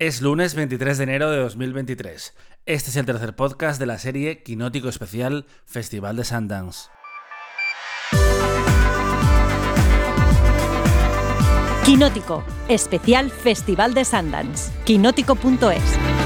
Es lunes 23 de enero de 2023. Este es el tercer podcast de la serie Quinótico Especial Festival de Sundance. Quinótico, especial Festival de Sundance. Quinótico.es.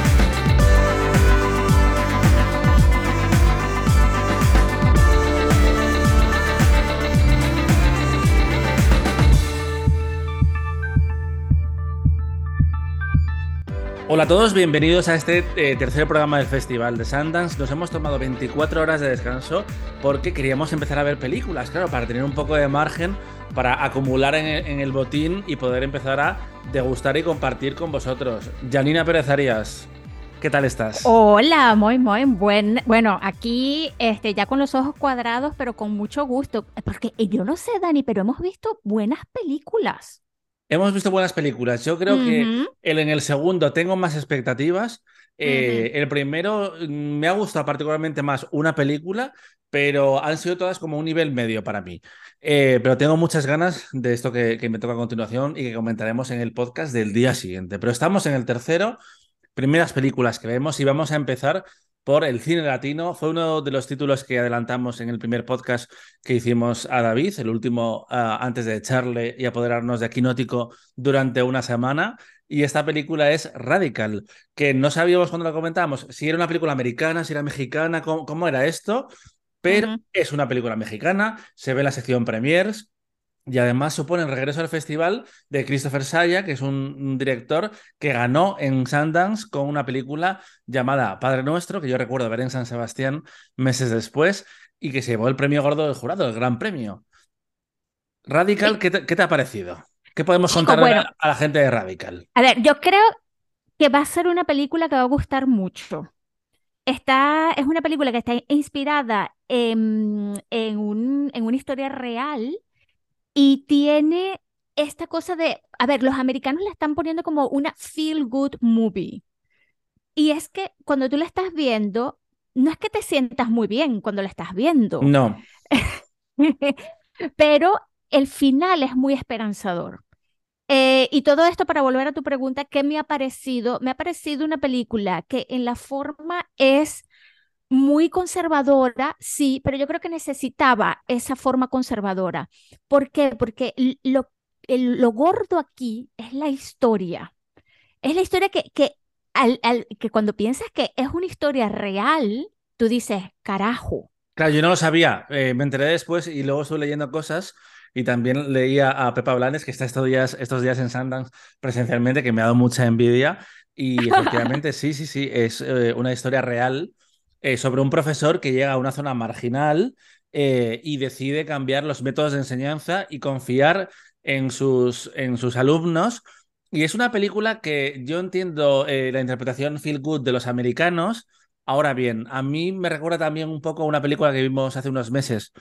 Hola a todos, bienvenidos a este eh, tercer programa del Festival de Sundance. Nos hemos tomado 24 horas de descanso porque queríamos empezar a ver películas, claro, para tener un poco de margen para acumular en el, botín y poder empezar a degustar y compartir con vosotros. Janina Pérez Arias, ¿qué tal estás? Hola, muy, muy buen. Bueno, aquí este, ya con los ojos cuadrados, pero con mucho gusto. Porque yo no sé, Dani, pero hemos visto buenas películas. Hemos visto buenas películas. Yo creo que el, en el segundo tengo más expectativas. Eh, El primero mm, me ha gustado particularmente más una película, pero han sido todas como un nivel medio para mí. Eh, pero tengo muchas ganas de esto que, que me toca a continuación y que comentaremos en el podcast del día siguiente. Pero estamos en el tercero, primeras películas que vemos y vamos a empezar por el cine latino. Fue uno de los títulos que adelantamos en el primer podcast que hicimos a David, el último ah, antes de echarle y apoderarnos de Aquinótico durante una semana. Y esta película es Radical, que no sabíamos cuando la comentábamos si era una película americana, si era mexicana, cómo, cómo era esto, pero es una película mexicana, se ve en la sección Premiers. Y además supone el regreso al festival de Christopher Saya, que es un, director que ganó en Sundance con una película llamada Padre Nuestro, que yo recuerdo ver en San Sebastián meses después, y que se llevó el premio gordo del jurado, el gran premio. Radical, Sí. ¿qué te, qué te ha parecido? ¿Qué podemos contar bueno. a, a la gente de Radical? A ver, yo creo que va a ser una película que va a gustar mucho. Está, es una película que está inspirada en, en un- en una historia real y tiene esta cosa de, a ver, los americanos la están poniendo como una feel good movie. Y es que cuando tú la estás viendo, no es que te sientas muy bien cuando la estás viendo. No, Pero el final es muy esperanzador. Eh, y todo esto para volver a tu pregunta, ¿qué me ha parecido? Me ha parecido una película que en la forma es muy conservadora, sí, pero yo creo que necesitaba esa forma conservadora. ¿Por qué? Porque lo, el- lo gordo aquí es la historia. Es la historia que, que, al- al- que cuando piensas que es una historia real, tú dices, carajo. claro, yo no lo sabía. Eh, me enteré después y luego estuve leyendo cosas y también leía a Pepa Blanes, que está estos días, estos días en Sundance presencialmente, que me ha dado mucha envidia. Y efectivamente, sí, sí, sí, es eh, una historia real eh, sobre un profesor que llega a una zona marginal eh, y decide cambiar los métodos de enseñanza y confiar en sus, en sus alumnos. Y es una película que yo entiendo eh, la interpretación feel good de los americanos. Ahora bien, a mí me recuerda también un poco una película que vimos hace unos meses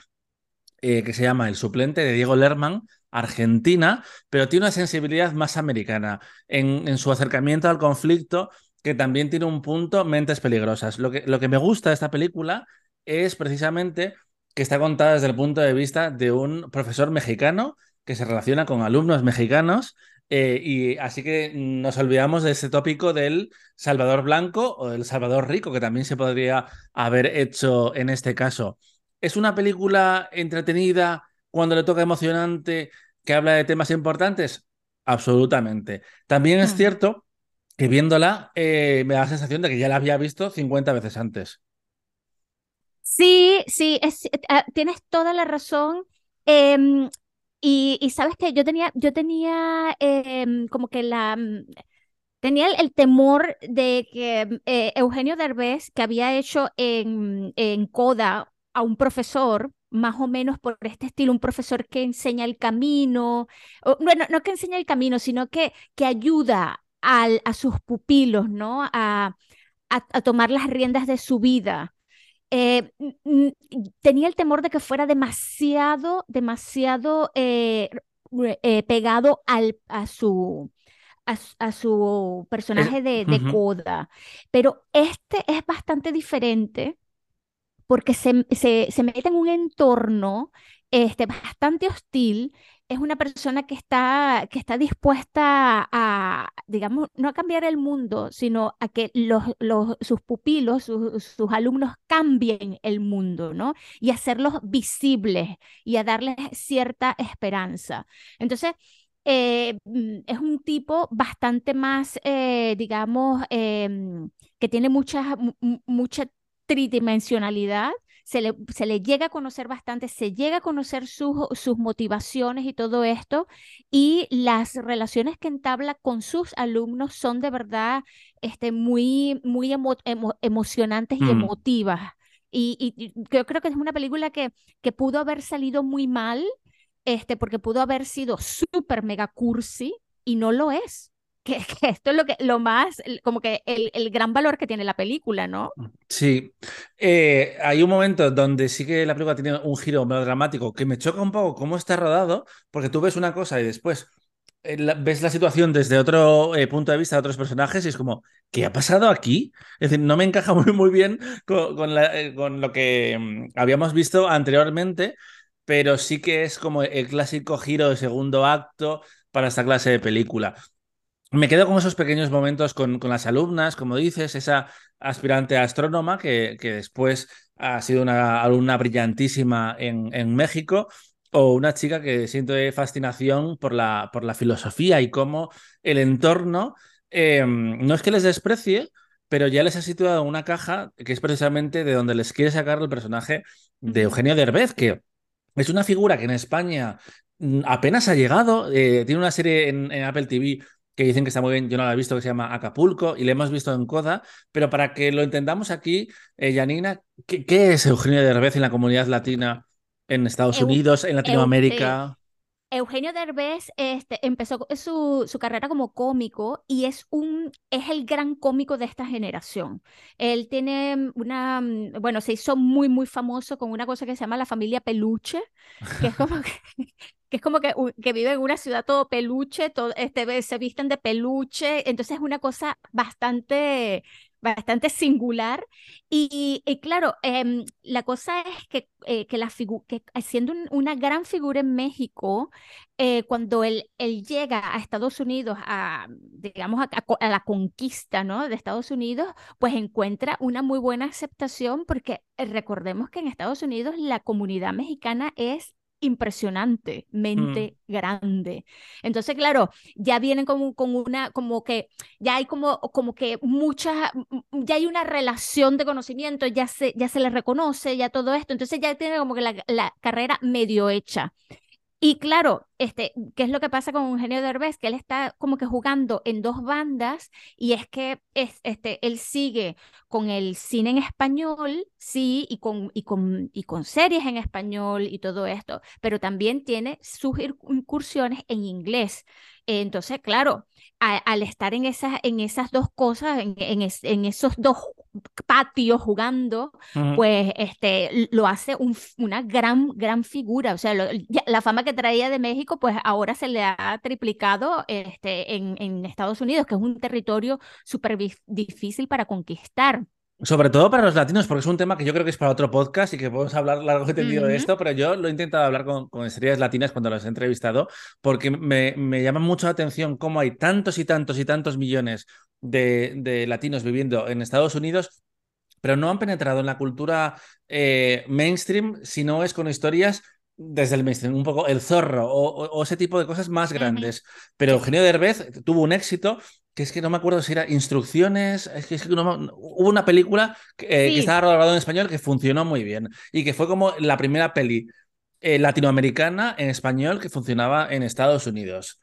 que se llama El suplente de Diego Lerman, Argentina, pero tiene una sensibilidad más americana en, en su acercamiento al conflicto, que también tiene un punto mentes peligrosas. Lo que, lo que me gusta de esta película es precisamente que está contada desde el punto de vista de un profesor mexicano que se relaciona con alumnos mexicanos. eh, y así que nos olvidamos de ese tópico del Salvador Blanco o del Salvador Rico, que también se podría haber hecho en este caso. ¿Es una película entretenida cuando le toca emocionante que habla de temas importantes? Absolutamente. También es Mm. cierto que viéndola eh, me da la sensación de que ya la había visto 50 veces antes. Sí, sí, eh, ah, tienes toda la razón. Em, y, sabes que yo tenía, yo tenía em, como que la mm, tenía el, temor de que mm, eh, Eugenio Derbez, que había hecho en, en Coda a un profesor, más o menos por este estilo, un profesor que enseña el camino, bueno, no que enseña el camino, sino que, que ayuda al- a sus pupilos, ¿no? A, a a tomar las riendas de su vida eh, tenía el temor de que fuera demasiado, demasiado eh, eh, pegado al, a su, a, su- a su Es- personaje de, de. Coda. Pero este es bastante diferente porque se, se, se mete en un entorno este, bastante hostil es una persona que está, que está dispuesta a, digamos, no a cambiar el mundo, sino a que los, los, sus pupilos, sus, sus alumnos cambien el mundo, ¿no? Y hacerlos visibles y a darles cierta esperanza. Entonces, eh, mm, es un tipo bastante más, eh, digamos, em, que tiene mucha, mucha tridimensionalidad se le, se le llega a conocer bastante, se llega a conocer sus, sus motivaciones y todo esto, y las relaciones que entabla con sus alumnos son de verdad este, muy, muy emocionantes y mm. emotivas. Y, yo creo que es una película que, que pudo haber salido muy mal, este, porque pudo haber sido súper mega cursi y no lo es que, esto es lo que lo más, como que el, gran valor que tiene la película, ¿no? Sí. Eh, hay un momento donde sí que la película tiene un giro melodramático que me choca un poco cómo está rodado, porque tú ves una cosa y después eh, ves la situación desde otro eh, punto de vista de otros personajes y es como, ¿qué ha pasado aquí? Es decir, no me encaja muy, muy bien con, con lo que mm, habíamos visto anteriormente, pero sí que es como el clásico giro de segundo acto para esta clase de película me quedo con esos pequeños momentos con, con, las alumnas, como dices, esa aspirante astrónoma que, que después ha sido una alumna brillantísima en, en, México, o una chica que siente fascinación por la, por la filosofía y cómo el entorno eh, no es que les desprecie, pero ya les ha situado en una caja que es precisamente de donde les quiere sacar el personaje de Eugenio Derbez, que es una figura que en España mm, apenas ha llegado, eh, tiene una serie en, en Apple TV que dicen que está muy bien, yo no la he visto, que se llama Acapulco y la hemos visto en Coda, pero para que lo entendamos aquí, eh, Janina, ¿qué, es Eugenio Derbez en la comunidad latina en Estados Unidos, en Latinoamérica? Eugenio Derbez este, empezó su, su, carrera como cómico y es, un, es el gran cómico de esta generación. Él tiene una, bueno, se hizo muy, muy famoso con una cosa que se llama la familia Peluche, que es como que, que es como que, que vive en una ciudad todo peluche, todo, este, se visten de peluche, entonces es una cosa bastante, bastante singular. Y, y claro, em, la cosa es que, eh, que, la que siendo una gran figura en México, eh, cuando él, él llega a Estados Unidos, a, digamos, a, a, la conquista ¿no? de Estados Unidos, pues encuentra una muy buena aceptación porque recordemos que en Estados Unidos la comunidad mexicana es impresionante, mente mm. grande. Entonces, claro, ya vienen como con una, como que, ya hay como, como que muchas, ya hay una relación de conocimiento, ya se, ya se le reconoce, ya todo esto, entonces ya tiene como que la, la carrera medio hecha. Y claro, este, ¿qué es lo que pasa con Eugenio Derbez? Que él está como que jugando en dos bandas y es que es, este, él sigue con el cine en español, sí, y con, y, con, y con series en español y todo esto, pero también tiene sus incursiones en inglés. Entonces, claro, al estar en esas, en esas dos cosas, en, en, esos dos patios jugando, pues este, lo hace una gran, gran figura. O sea, la fama que traía de México, pues ahora se le ha triplicado este, en, en Estados Unidos, que es un territorio súper difícil para conquistar. Sobre todo para los latinos, porque es un tema que yo creo que es para otro podcast y que podemos hablar largo y tendido de esto, pero yo lo he intentado hablar con, con estrellas latinas cuando las he entrevistado, porque me, me, llama mucho la atención cómo hay tantos y tantos y tantos millones de, de latinos viviendo en Estados Unidos, pero no han penetrado en la cultura eh, mainstream, sino es con historias desde el mainstream, un poco el zorro o, ese tipo de cosas más grandes. Pero Eugenio Derbez tuvo un éxito que es que no me acuerdo si era Instrucciones, es que, es que no, hubo una película que, eh, estaba rodada en español que funcionó muy bien y que fue como la primera peli eh, latinoamericana en español que funcionaba en Estados Unidos.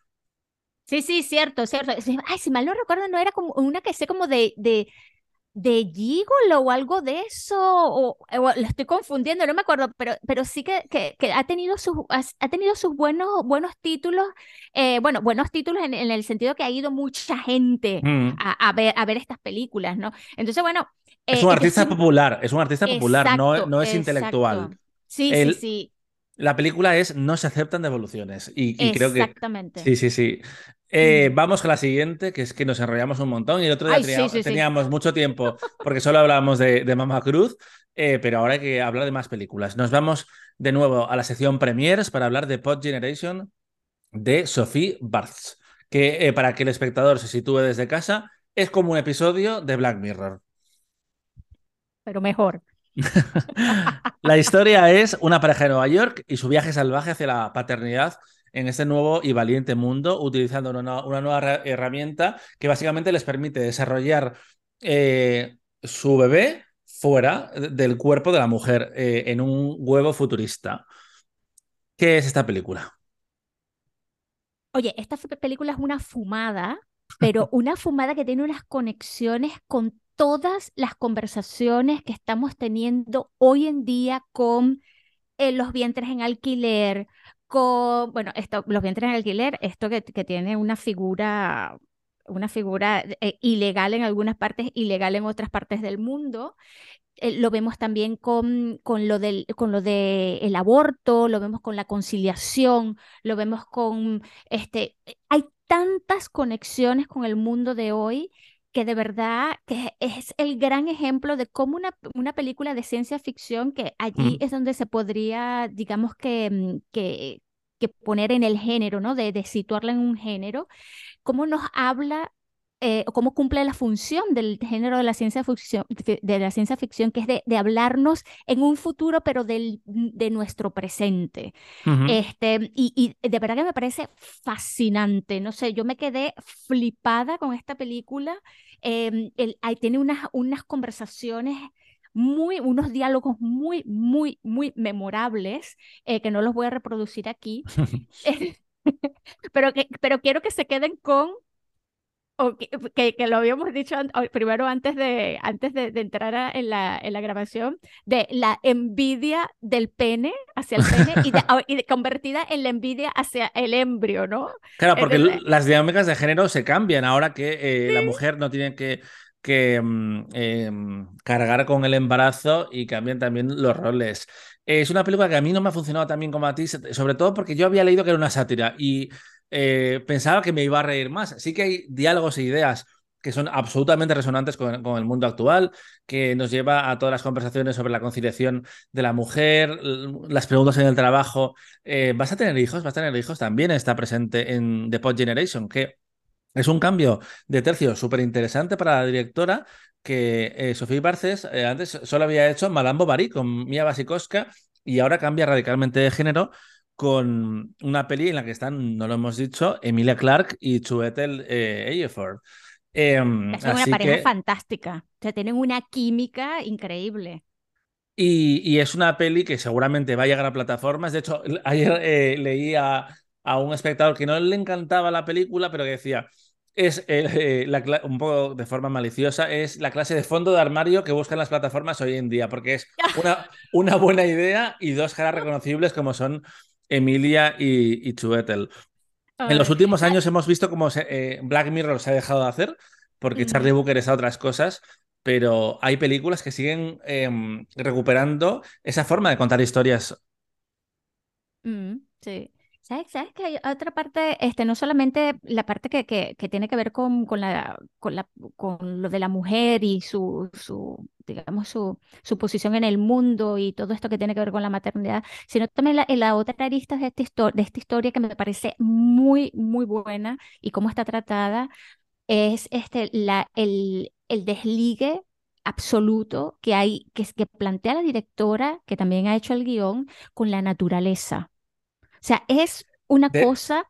Sí, sí, cierto, cierto. Ay, si mal no recuerdo, no era como una que sé como de, de de Gigolo o algo de eso, o, lo estoy confundiendo, no me acuerdo, pero, pero sí que, que, ha tenido sus, ha tenido sus buenos, buenos títulos, eh, bueno, buenos títulos en, el sentido que ha ido mucha gente mm. a, ver, a ver estas películas, ¿no? Entonces, bueno. es un eh, artista popular, es un artista popular, no, no es intelectual. Sí, sí, sí. La película es No se aceptan devoluciones. Y, y creo que. Exactamente. Sí, sí, sí. Eh, vamos con la siguiente, que es que nos enrollamos un montón y el otro día teníamos, mucho tiempo porque solo hablábamos de, de Mama Cruz, eh, pero ahora hay que hablar de más películas. Nos vamos de nuevo a la sección Premiers para hablar de Pod Generation de Sophie Barthes, que eh, para que el espectador se sitúe desde casa, es como un episodio de Black Mirror. Pero mejor. la historia es una pareja de Nueva York y su viaje salvaje hacia la paternidad en este nuevo y valiente mundo, utilizando una, nueva herramienta que básicamente les permite desarrollar eh, su bebé fuera del cuerpo de la mujer eh, en un huevo futurista. ¿Qué es esta película? Oye, esta película es una fumada, pero una fumada que tiene unas conexiones con todas las conversaciones que estamos teniendo hoy en día con eh, los vientres en alquiler, con, bueno, esto, los vientres en alquiler, esto que, que tiene una figura, una figura eh, ilegal en algunas partes, ilegal en otras partes del mundo. Eh, lo vemos también con, con lo del con lo de el aborto, lo vemos con la conciliación, lo vemos con este hay tantas conexiones con el mundo de hoy que de verdad que es el gran ejemplo de cómo una, una película de ciencia ficción, que allí es donde se podría, digamos que, mm, que, que, poner en el género, ¿no? De, de situarla en un género, cómo nos habla eh, cómo cumple la función del género de la ciencia ficción, de la ciencia ficción que es de, de hablarnos en un futuro, pero del, de nuestro presente. este, y, y, de verdad que me parece fascinante. No sé, yo me quedé flipada con esta película. Eh, el, ahí tiene unas, unas conversaciones muy, unos diálogos muy, muy, muy memorables, eh, que no los voy a reproducir aquí, pero, que, pero quiero que se queden con o que, que, lo habíamos dicho primero antes de, antes de, entrar en, la, en la grabación, de la envidia del pene hacia el pene y, de, y convertida en la envidia hacia el embrio, ¿no? Claro, porque las dinámicas de género se cambian ahora que eh, la mujer no tiene que, que em, cargar con el embarazo y cambian también los roles. Es una película que a mí no me ha funcionado tan bien como a ti, sobre todo porque yo había leído que era una sátira y eh, pensaba que me iba a reír más. Sí que hay diálogos e ideas que son absolutamente resonantes con, el mundo actual, que nos lleva a todas las conversaciones sobre la conciliación de la mujer, las preguntas en el trabajo. Eh, ¿Vas a tener hijos? ¿Vas a tener hijos? También está presente en The Pod Generation, que es un cambio de tercio súper interesante para la directora, que eh, Sofía Barces antes solo había hecho Malambo Bari con Mia Wasikowska y ahora cambia radicalmente de género con una peli en la que están, no lo hemos dicho, Emilia Clark y Chuetel eh, Ejiofor. Em, es una pareja fantástica. O sea, tienen una química increíble. Y, es una peli que seguramente va a llegar a plataformas. De hecho, ayer eh, leí a, un espectador que no le encantaba la película, pero que decía, es eh, la, un poco de forma maliciosa, es la clase de fondo de armario que buscan las plataformas hoy en día, porque es una, una buena idea y dos caras reconocibles como son Emilia y, y Chuetel. En los últimos años hemos visto cómo eh, Black Mirror se ha dejado de hacer, porque Charlie Booker es a otras cosas, pero hay películas que siguen em, recuperando esa forma de contar historias. Mm, sí. ¿Sabes, ¿Sabes que hay otra parte, este, no solamente la parte que, que, que tiene que ver con, con, la, con, la, con lo de la mujer y su, su digamos, su, su posición en el mundo y todo esto que tiene que ver con la maternidad, sino también la, la otra arista de esta, de esta historia que me parece muy, muy buena y cómo está tratada, es este, la, el, el desligue absoluto que hay, que, que plantea la directora, que también ha hecho el guion, con la naturaleza. O sea, es una cosa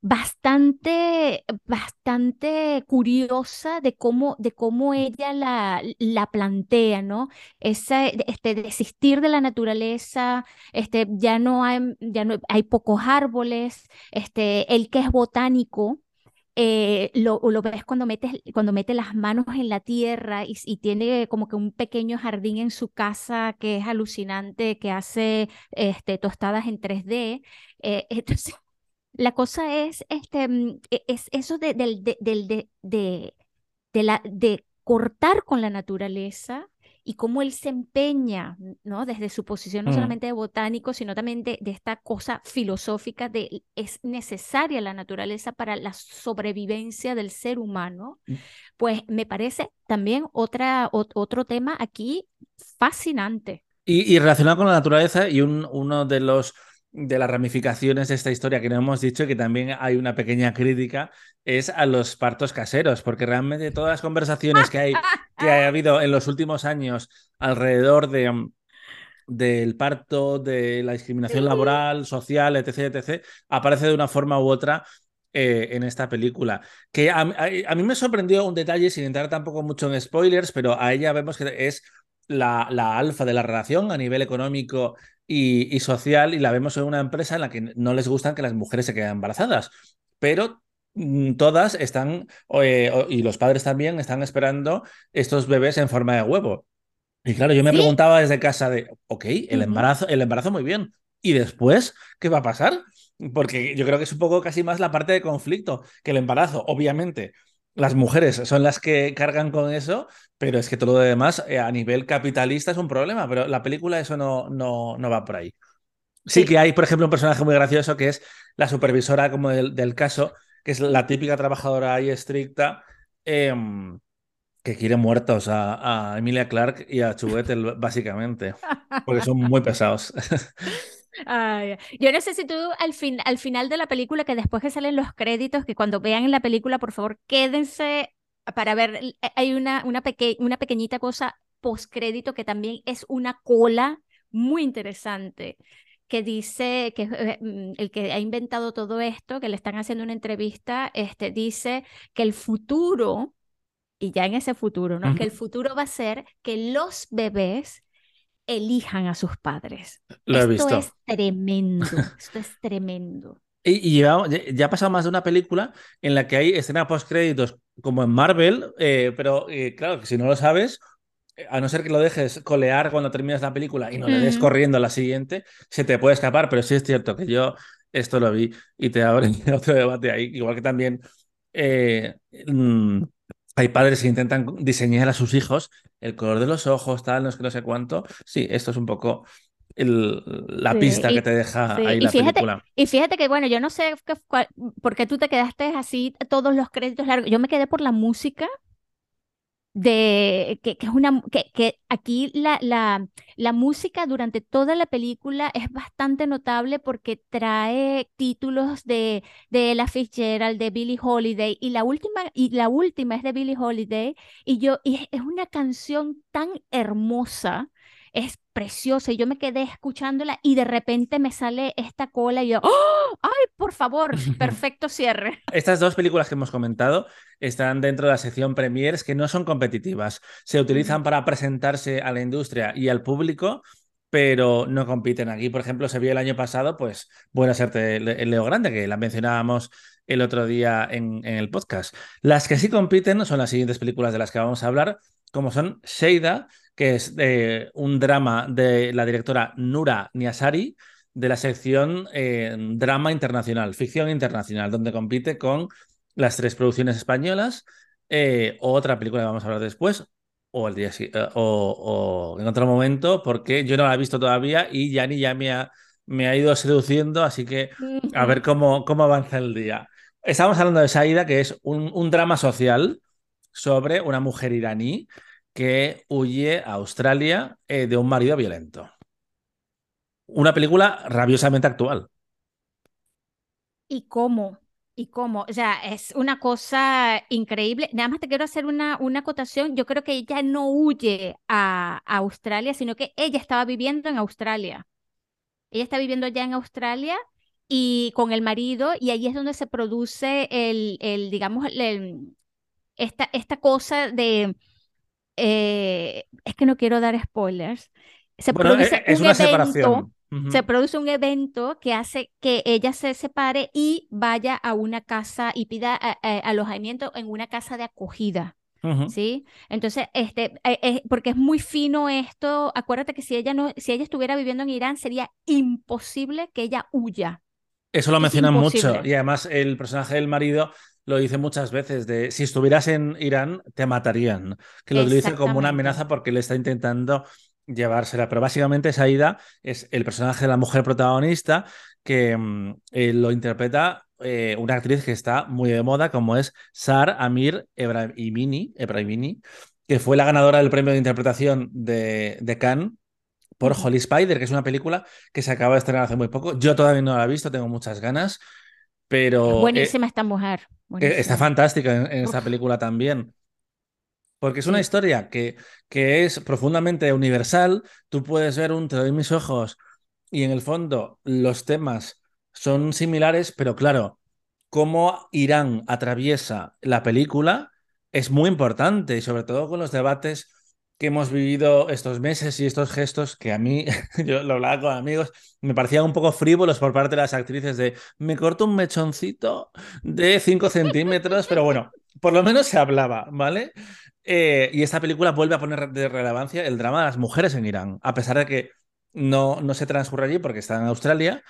bastante, bastante curiosa de cómo, de cómo ella la, la plantea, ¿no? Esa, este, desistir de la naturaleza, este, ya no hay, ya no hay pocos árboles, este, el que es botánico, eh, lo, lo, ves cuando metes, cuando mete las manos en la tierra y, tiene como que un pequeño jardín en su casa que es alucinante, que hace este, tostadas en 3D. Eh, entonces, la cosa es, este, mm, e, es eso de, de, de, de, la, de cortar con la naturaleza y cómo él se empeña, ¿no? Desde su posición no mm. solamente de botánico, sino también de, esta cosa filosófica de es necesaria la naturaleza para la sobrevivencia del ser humano, mm. pues me parece también otra, otro tema aquí fascinante. Y, relacionado con la naturaleza y un, uno de los de las ramificaciones de esta historia que no hemos dicho y que también hay una pequeña crítica es a los partos caseros, porque realmente todas las conversaciones que hay que ha habido en los últimos años alrededor de mm, del parto, de la discriminación laboral, social, etc., etc., aparece de una forma u otra eh, en esta película. Que a, a, mí me sorprendió un detalle, sin entrar tampoco mucho en spoilers, pero a ella vemos que es la, la alfa de la relación a nivel económico y, social y la vemos en una empresa en la que no les gustan que las mujeres se queden embarazadas, pero mm, todas están, eh, y los padres también, están esperando estos bebés en forma de huevo. Y claro, yo me preguntaba desde casa de, ok, el embarazo, el embarazo muy bien. ¿Y después qué va a pasar? Porque yo creo que es un poco casi más la parte de conflicto que el embarazo. Obviamente, las mujeres son las que cargan con eso, pero es que todo lo demás eh, a nivel capitalista es un problema, pero la película eso no, no, no va por ahí. Sí, que hay, por ejemplo, un personaje muy gracioso que es la supervisora como del, caso, que es la típica trabajadora ahí estricta, em, que quiere muertos a, a, Emilia Clark y a Chubetel, básicamente, porque son muy pesados. yo no sé si tú al, fin, al final de la película, que después que salen los créditos, que cuando vean en la película, por favor, quédense para ver, eh, hay una, una, una pequeñita cosa postcrédito que también es una cola muy interesante que dice que eh, mm, el que ha inventado todo esto, que le están haciendo una entrevista, este, dice que el futuro, y ya en ese futuro, ¿no? Que el futuro va a ser que los bebés elijan a sus padres. Lo esto he visto. es tremendo, esto es tremendo. Y, ya, ha pasado más de una película en la que hay escena post-créditos como en Marvel, eh, pero eh, claro, que si no lo sabes, eh, a no ser que lo dejes colear cuando terminas la película y no le des corriendo a la siguiente, se te puede escapar, pero sí es cierto que yo esto lo vi y te abre otro debate ahí, igual que también mm, hay padres que intentan diseñar a sus hijos el color de los ojos, tal, no sé, no sé cuánto. Sí, esto es un poco la pista que te deja ahí la película. Y fíjate que, bueno, yo no sé por qué tú te quedaste así todos los créditos largos. Yo me quedé por la música de que, que es una que, que aquí la, la, la, música durante toda la película es bastante notable porque trae títulos de, de Ella Fitzgerald, de Billie Holiday, y la última, y la última es de Billie Holiday, y yo, y es una canción tan hermosa es preciosa y yo me quedé escuchándola y de repente me sale esta cola y yo, ¡Oh! ¡ay, por favor! Perfecto cierre. Estas dos películas que hemos comentado están dentro de la sección premiers que no son competitivas. Se utilizan para presentarse a la industria y al público, pero no compiten. Aquí, por ejemplo, se vio el año pasado, pues, Buena Suerte Leo Grande, que la mencionábamos el otro día en, en, el podcast. Las que sí compiten son las siguientes películas de las que vamos a hablar, como son Sheida, que es eh, un drama de la directora Nura Niasari, de la sección eh, Drama Internacional, Ficción Internacional, donde compite con las tres producciones españolas, eh, otra película que vamos a hablar después, o, el día, o, en otro momento, porque yo no la he visto todavía y Yani ya me ha, me ha ido seduciendo, así que a ver cómo, cómo avanza el día. Estamos hablando de Saida, que es un drama social sobre una mujer iraní que huye a Australia eh, de un marido violento. Una película rabiosamente actual. ¿Y cómo? ¿Y cómo? O sea, es una cosa increíble. Nada más te quiero hacer una, una acotación. Yo creo que ella no huye a, Australia, sino que ella estaba viviendo en Australia. Ella está viviendo ya en Australia y con el marido, y ahí es donde se produce el, el digamos, esta, esta cosa de eh, es que no quiero dar spoilers. Se produce e-, es, un una evento, separación. Se produce un evento que hace que ella se separe y vaya a una casa y pida alojamiento en una casa de acogida. ¿Sí? Entonces, este, eh, eh, porque es muy fino esto, acuérdate que si ella no, si ella estuviera viviendo en Irán, sería imposible que ella huya. Eso lo mencionan mucho. Y además el personaje del marido lo dice muchas veces, de si estuvieras en Irán, te matarían. Que lo dice como una amenaza porque le está intentando llevársela. Pero básicamente Saida es el personaje de la mujer protagonista que mm, eh, lo interpreta eh, una actriz que está muy de moda, como es Sar Amir Ebrahimini, que fue la ganadora del premio de interpretación de, de Cannes por Holy Spider, que es una película que se acaba de estrenar hace muy poco. Yo todavía no la he visto, tengo muchas ganas, pero... buenísima esta mujer. Está fantástica en, esta película también. Porque es una historia que, que es profundamente universal. Tú puedes ver un Te doy mis ojos y en el fondo los temas son similares, pero claro, cómo Irán atraviesa la película es muy importante y sobre todo con los debates que hemos vivido estos meses y estos gestos que a mí, yo lo hablaba con amigos, me parecían un poco frívolos por parte de las actrices de me corto un mechoncito de 5 centímetros, pero bueno, por lo menos se hablaba, ¿vale? Eh, y esta película vuelve a poner de relevancia el drama de las mujeres en Irán, a pesar de que no, no se transcurre allí porque está en Australia,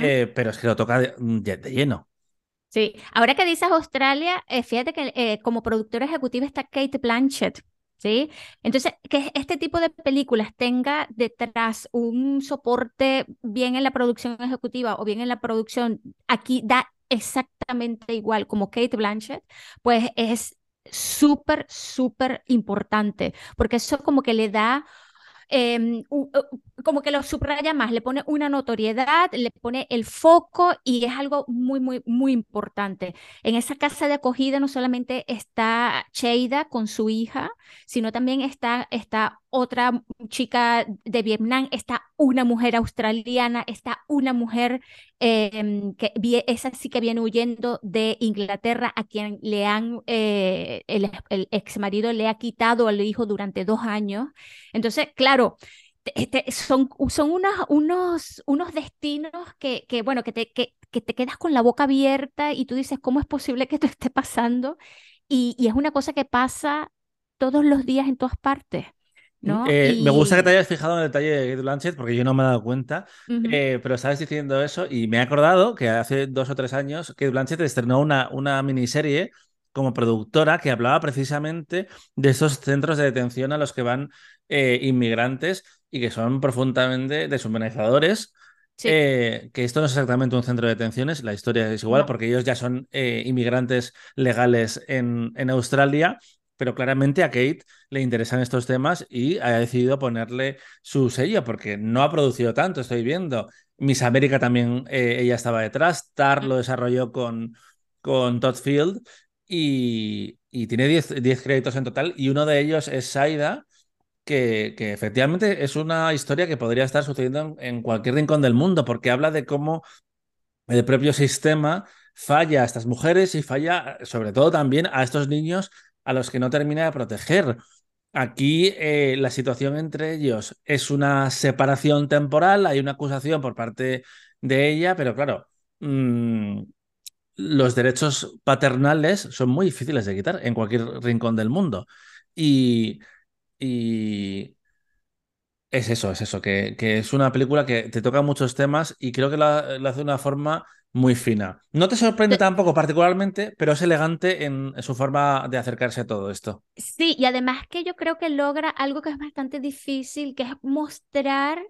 eh, pero es que lo toca de, lleno. Sí, ahora que dices Australia, eh, fíjate que como productora ejecutiva está Kate Blanchett, Entonces, que este tipo de películas tenga detrás un soporte bien en la producción ejecutiva o bien en la producción, aquí da exactamente igual como Kate Blanchett, pues es súper, súper importante, porque eso como que le da Em, como que lo subraya más, le pone una notoriedad, le pone el foco y es algo muy, muy, muy importante. En esa casa de acogida no solamente está Cheida con su hija, sino también está, está otra chica de Vietnam, está una mujer australiana, está una mujer em, que esa sí que viene huyendo de Inglaterra, a quien le han, eh, el, el ex marido le ha quitado al hijo durante dos años. Entonces, claro, este, son, son unos, unos, unos destinos que, que bueno, que te, que, te quedas con la boca abierta y tú dices, ¿cómo es posible que esto esté pasando? Y es una cosa que pasa todos los días en todas partes. Eh, me gusta que te hayas fijado en el detalle de Kate Blanchett porque yo no me he dado cuenta, eh, pero estabas diciendo eso y me he acordado que hace dos o tres años Kate Blanchett estrenó una, una miniserie como productora que hablaba precisamente de esos centros de detención a los que van eh, inmigrantes y que son profundamente deshumanizadores. que esto no es exactamente un centro de detenciones, la historia es igual porque ellos ya son inmigrantes legales en, en Australia pero claramente a Kate le interesan estos temas y ha decidido ponerle su sello porque no ha producido tanto, estoy viendo. Miss América también, eh, ella estaba detrás, Tar lo desarrolló con, con Todd Field y, tiene 10 créditos en total y uno de ellos es Saida, que, que, efectivamente es una historia que podría estar sucediendo en, cualquier rincón del mundo porque habla de cómo el propio sistema falla a estas mujeres y falla sobre todo también a estos niños a los que no termina de proteger. Aquí eh, la situación entre ellos es una separación temporal, hay una acusación por parte de ella, pero claro, mm, los derechos paternales son muy difíciles de quitar en cualquier rincón del mundo. Y, y es eso, es eso, que, que, es una película que te toca muchos temas y creo que lo hace de una forma muy fina. No te sorprende tampoco particularmente, pero es elegante en, su forma de acercarse a todo esto. Sí, y además que yo creo que logra algo que es bastante difícil, que es mostrar,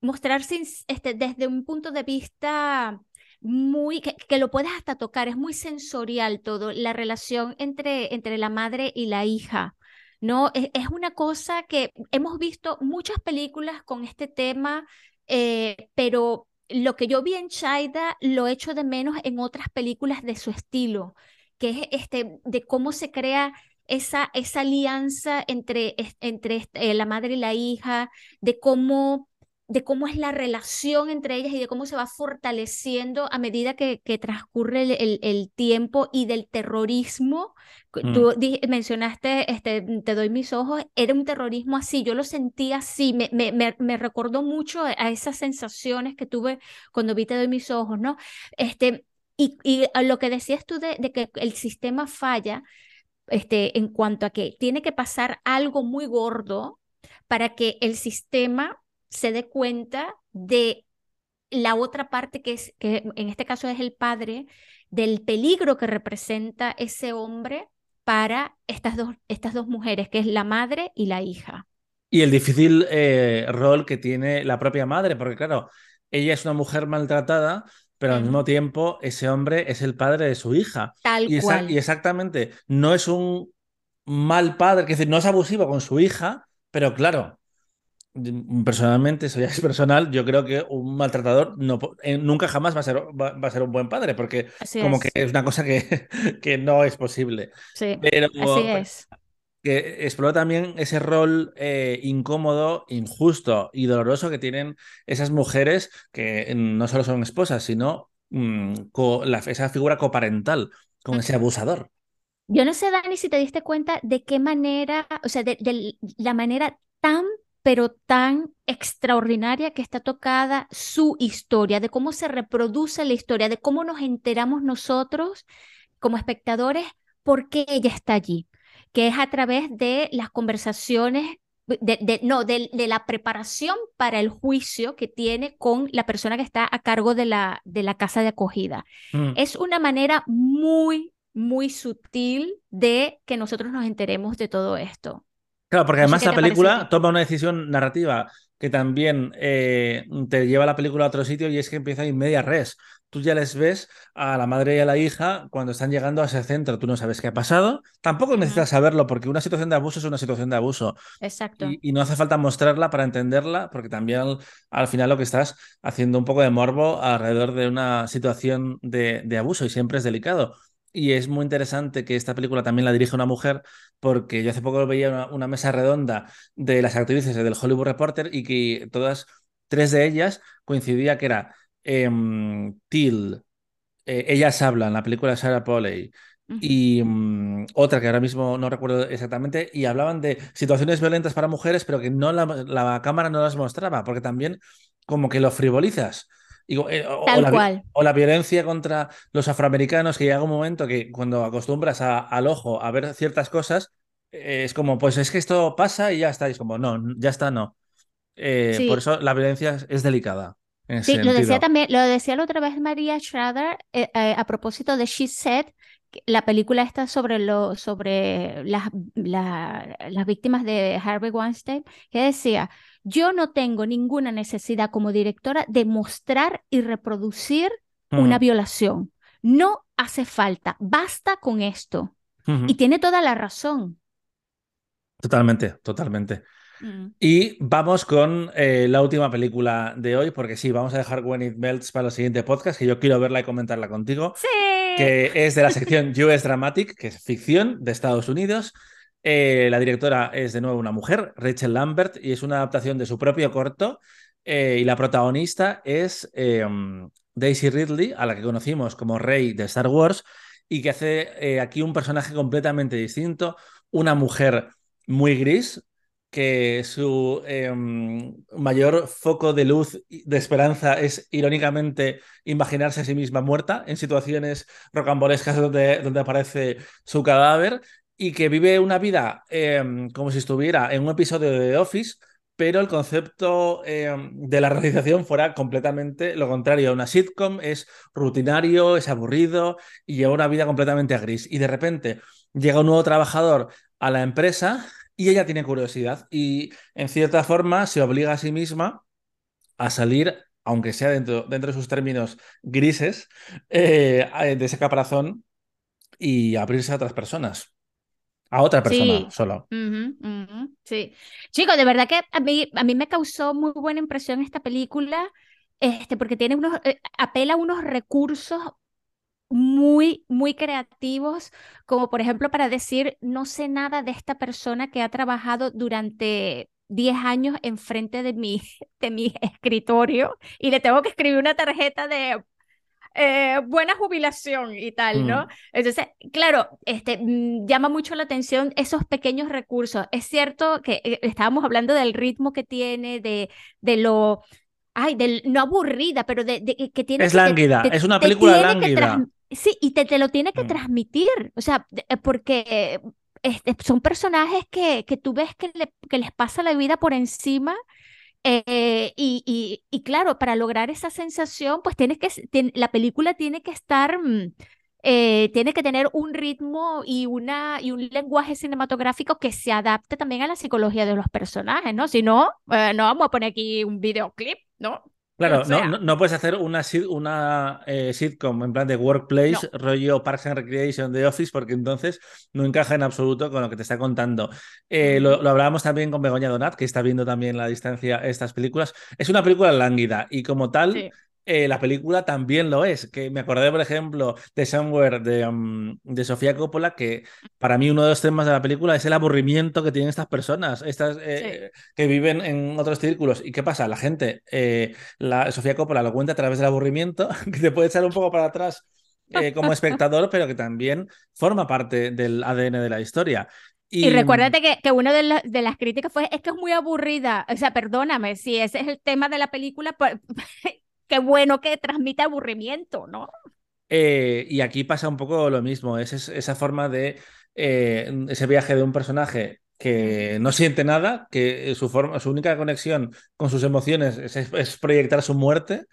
mostrarse este, desde un punto de vista muy, que, que, lo puedes hasta tocar, es muy sensorial todo, la relación entre, entre la madre y la hija. ¿no? Es, es una cosa que hemos visto muchas películas con este tema, eh, pero lo que yo vi en Chaida lo echo de menos en otras películas de su estilo, que es este, de cómo se crea esa, esa alianza entre, entre eh, la madre y la hija, de cómo de cómo es la relación entre ellas y de cómo se va fortaleciendo a medida que, que transcurre el, el, tiempo y del terrorismo. Mm. Tú mencionaste, este, te doy mis ojos, era un terrorismo así, yo lo sentí así, me, me, me, recordó mucho a esas sensaciones que tuve cuando vi Te doy mis ojos, ¿no? Este, y, y lo que decías tú de, de que el sistema falla, este, en cuanto a que tiene que pasar algo muy gordo para que el sistema se dé cuenta de la otra parte que es, que en este caso es el padre, del peligro que representa ese hombre para estas dos, estas dos mujeres, que es la madre y la hija. Y el difícil eh, rol que tiene la propia madre, porque claro, ella es una mujer maltratada, pero al mismo tiempo ese hombre es el padre de su hija. Tal y, cual. y exactamente, no es un mal padre, que decir, no es abusivo con su hija, pero claro, Personalmente, eso ya es personal, yo creo que un maltratador no, eh, nunca jamás va a, ser, va, a ser un buen padre, porque como que es una cosa que, que no es posible. Sí, Pero, así es. Que explora también ese rol eh, incómodo, injusto y doloroso que tienen esas mujeres que no solo son esposas, sino mm, la, esa figura coparental con ese abusador. Yo no sé, Dani, si te diste cuenta de qué manera, o sea, de, de la manera tan pero tan extraordinaria que está tocada su historia, de cómo se reproduce la historia, de cómo nos enteramos nosotros como espectadores por qué ella está allí, que es a través de las conversaciones, de, no, de, la preparación para el juicio que tiene con la persona que está a cargo de la, de la casa de acogida. Mm. Es una manera muy, muy sutil de que nosotros nos enteremos de todo esto. Claro, porque además la película toma una decisión narrativa que también eh, te lleva la película a otro sitio y es que empieza en media res. Tú ya les ves a la madre y a la hija cuando están llegando a ese centro. Tú no sabes qué ha pasado. Tampoco necesitas saberlo porque una situación de abuso es una situación de abuso. Exacto. Y, no hace falta mostrarla para entenderla porque también al, final lo que estás haciendo un poco de morbo alrededor de una situación de, de abuso y siempre es delicado. Y es muy interesante que esta película también la dirige una mujer, porque yo hace poco veía una, mesa redonda de las actrices del Hollywood Reporter y que todas, tres de ellas, coincidía que era eh, Till, eh, Ellas hablan, la película de Sarah Polley, y mm, otra que ahora mismo no recuerdo exactamente, y hablaban de situaciones violentas para mujeres, pero que no la, la cámara no las mostraba, porque también como que lo frivolizas. Eh, o, la, o, la, violencia contra los afroamericanos, que llega un momento que cuando acostumbras al ojo a ver ciertas cosas, eh, es como, pues es que esto pasa y ya está. es como, no, ya está, no. Eh, por eso la violencia es, delicada. sí, lo decía también, lo decía la otra vez María Schrader a propósito de She Said, la película está sobre, lo, sobre las, las víctimas de Harvey Weinstein, que decía, yo no tengo ninguna necesidad como directora de mostrar y reproducir una violación. No hace falta, basta con esto. Y tiene toda la razón. Totalmente, totalmente. Mm. Y vamos con eh, la última película de hoy, porque sí, vamos a dejar When It Melts para el siguiente podcast, que yo quiero verla y comentarla contigo. Sí. Que es de la sección US Dramatic, que es ficción de Estados Unidos. Eh, la directora es de nuevo una mujer, Rachel Lambert, y es una adaptación de su propio corto. Eh, y la protagonista es em, Daisy Ridley, a la que conocimos como Rey de Star Wars, y que hace aquí un personaje completamente distinto, una mujer muy gris, que su em, mayor foco de luz, de esperanza, es irónicamente imaginarse a sí misma muerta en situaciones rocambolescas donde, aparece su cadáver y que vive una vida em, como si estuviera en un episodio de The Office, pero el concepto em, de la realización fuera completamente lo contrario. Una sitcom es rutinario, es aburrido y lleva una vida completamente gris. Y de repente llega un nuevo trabajador a la empresa y ella tiene curiosidad y en cierta forma se obliga a sí misma a salir, aunque sea dentro, dentro de sus términos grises, eh, de ese caparazón y abrirse a otras personas. A otra persona solo. Sí. Chicos, de verdad que a mí, a mí me causó muy buena impresión esta película, este, porque tiene unos, eh, apela a unos recursos muy, muy creativos, como por ejemplo para decir, no sé nada de esta persona que ha trabajado durante 10 años enfrente de mi, de mi escritorio y le tengo que escribir una tarjeta de eh, buena jubilación y tal, ¿no? Mm. Entonces, claro, este, mm, llama mucho la atención esos pequeños recursos. Es cierto que eh, estábamos hablando del ritmo que tiene, de, de lo ay, del, no aburrida, pero de, que tiene... Es lánguida, es una película lánguida. Sí, y te, te, lo tiene que mm. transmitir, o sea, eh, porque este, son personajes que, que tú ves que, que les pasa la vida por encima. Eh, y, y, claro, para lograr esa sensación, pues tienes que, la película tiene que estar, mm, eh, tiene que tener un ritmo y, una, y un lenguaje cinematográfico que se adapte también a la psicología de los personajes, ¿no? Si no, no vamos a poner aquí un videoclip, ¿no? Claro, no, no, no puedes hacer una, una eh, sitcom en plan de workplace, rollo Parks and Recreation de Office, porque entonces no encaja en absoluto con lo que te está contando. Eh, lo, lo hablábamos también con Begoña Donat, que está viendo también la distancia estas películas. Es una película lánguida y como tal, Sí. Eh, la película también lo es. Que me acordé, por ejemplo, de Somewhere de, um, de Sofía Coppola, que para mí uno de los temas de la película es el aburrimiento que tienen estas personas, estas eh, que viven en otros círculos. ¿Y qué pasa? La gente, eh, la, Sofía Coppola lo cuenta a través del aburrimiento, que te puede echar un poco para atrás eh, como espectador, pero que también forma parte del ADN de la historia. Y recuérdate que, que una de, la- de las críticas fue, es que es muy aburrida. O sea, perdóname, si ese es el tema de la película, pues, qué bueno que transmite aburrimiento, ¿no? Eh, y aquí pasa un poco lo mismo, es, es- esa forma de eh, ese viaje de un personaje que no siente nada, que su, forma, su única conexión con sus emociones es, es proyectar su muerte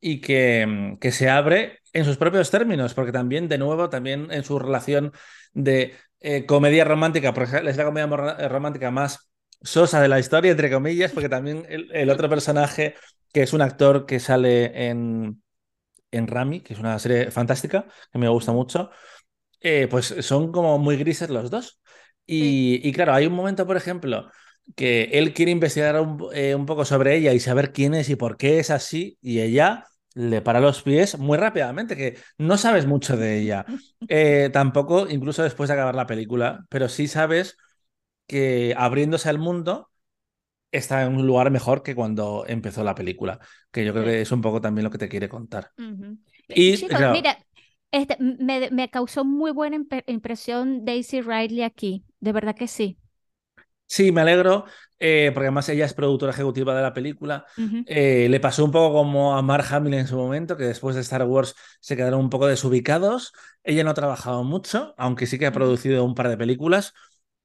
y que, mm, que se abre en sus propios términos, porque también, de nuevo, también en su relación de eh, comedia romántica, porque es la comedia eh, romántica más sosa de la historia, entre comillas, porque también el, el otro personaje, que es un actor que sale en, en Rami, que es una serie fantástica, que me gusta mucho, eh, pues son como muy grises los dos. Y, y claro, hay un momento, por ejemplo, que él quiere investigar un, eh, un poco sobre ella y saber quién es y por qué es así, y ella le para los pies muy rápidamente, que no sabes mucho de ella. Eh, tampoco, incluso después de acabar la película, pero sí sabes que abriéndose al mundo está en un lugar mejor que cuando empezó la película, que yo creo que es un poco también lo que te quiere contar. Y, Chicos, claro, mira, este, me, me causó muy buena impresión Daisy Ridley aquí, de verdad que sí. Sí, me alegro, eh, porque además ella es productora ejecutiva de la película. Eh, le pasó un poco como a Mark Hamill en su momento, que después de Star Wars se quedaron un poco desubicados. Ella no ha trabajado mucho, aunque sí que ha producido un par de películas.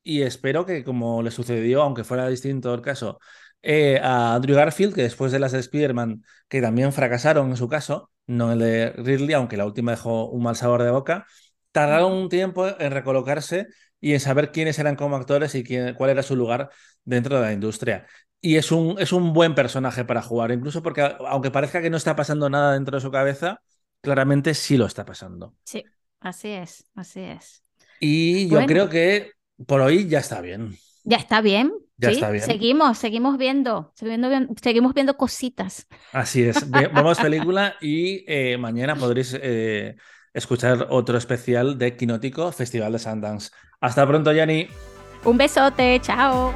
Y espero que, como le sucedió, aunque fuera distinto el caso, eh, a Andrew Garfield, que después de las de Spider-Man, que también fracasaron en su caso, no el de Ridley, aunque la última dejó un mal sabor de boca, tardaron un tiempo en recolocarse y en saber quiénes eran como actores y quién, cuál era su lugar dentro de la industria. Y es un, es un buen personaje para jugar, incluso porque aunque parezca que no está pasando nada dentro de su cabeza, claramente sí lo está pasando. Sí, así es, así es. Y yo Bueno. creo que por hoy ya está bien. Ya está bien, Ya ¿sí? está bien. Seguimos, seguimos viendo, seguimos viendo, seguimos viendo cositas. Así es. Ve- Vemos película y eh, mañana podréis eh, escuchar otro especial de Quinótico Festival de Sundance. Hasta pronto, Yanni. Un besote, chao.